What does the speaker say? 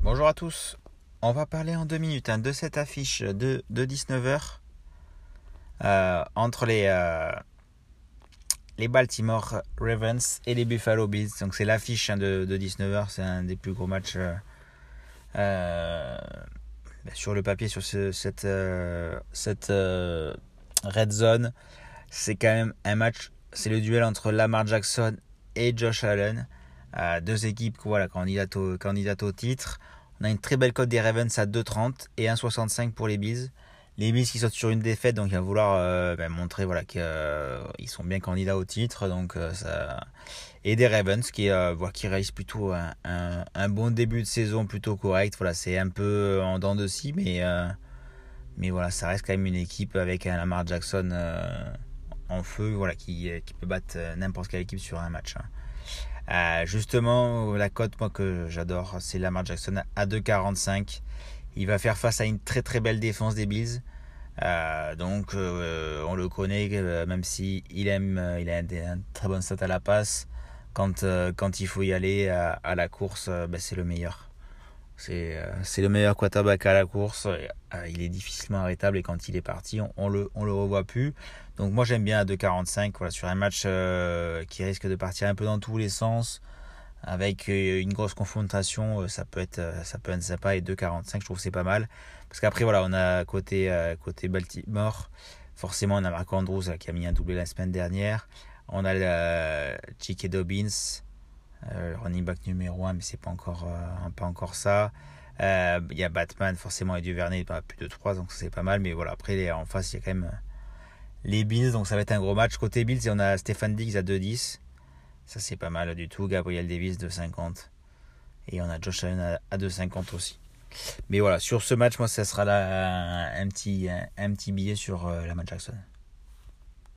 Bonjour à tous, on va parler en deux minutes hein, de cette affiche de, de 19h euh, entre euh, les, Baltimore Ravens et les Buffalo Bills. Donc c'est l'affiche hein, de, 19h, c'est un des plus gros matchs euh, sur le papier, sur ce, cette, cette red zone. C'est quand même un match, c'est le duel entre Lamar Jackson et Josh Allen. deux équipes voilà, candidates, au, candidates au titre. On a une très belle cote des Ravens à 2,30 et 1,65 pour les Bills. Les Bills qui sortent sur une défaite, donc il va vouloir euh, ben, montrer voilà, qu'ils euh, sont bien candidats au titre. Donc, euh, ça... Et des Ravens qui, qui réalisent plutôt un, un, bon début de saison plutôt correct. Voilà, c'est un peu en dents de scie, mais, mais voilà, ça reste quand même une équipe avec un Lamar Jackson en feu voilà, qui, qui peut battre n'importe quelle équipe sur un match. Hein. Justement, la cote, moi que j'adore, c'est Lamar Jackson à 2,45. Il va faire face à une très très belle défense des Bills. Euh, donc euh, on le connaît, même si il aime, il a un, très bon stat à la passe. Quand, quand il faut y aller à, la course, ben, c'est le meilleur. C'est le meilleur quarterback à la course. il est difficilement arrêtable et quand il est parti, on, on le, on le revoit plus. Donc moi j'aime bien à 2,45 voilà, sur un match euh, qui risque de partir un peu dans tous les sens avec euh, une grosse confrontation, euh, ça peut être ça peut être sympa et 2,45 je trouve c'est pas mal parce qu'après voilà on a côté côté Baltimore forcément on a Marco Andrews qui a mis un doublé la semaine dernière, on a euh, J.K. Dobbins running back numéro 1 mais c'est pas encore pas encore ça. Il y a Batman forcément et Duvernay plus de 3 donc c'est pas mal mais voilà après en face il y a quand même les Bills, donc ça va être un gros match. Côté Bills, on a Stéphane Diggs à 2-10. Ça, c'est pas mal du tout. Gabriel Davis, 2,50. Et on a Josh Allen à 2,50 aussi. Mais voilà, sur ce match, moi, ça sera là un, petit, billet sur euh, la match Jackson.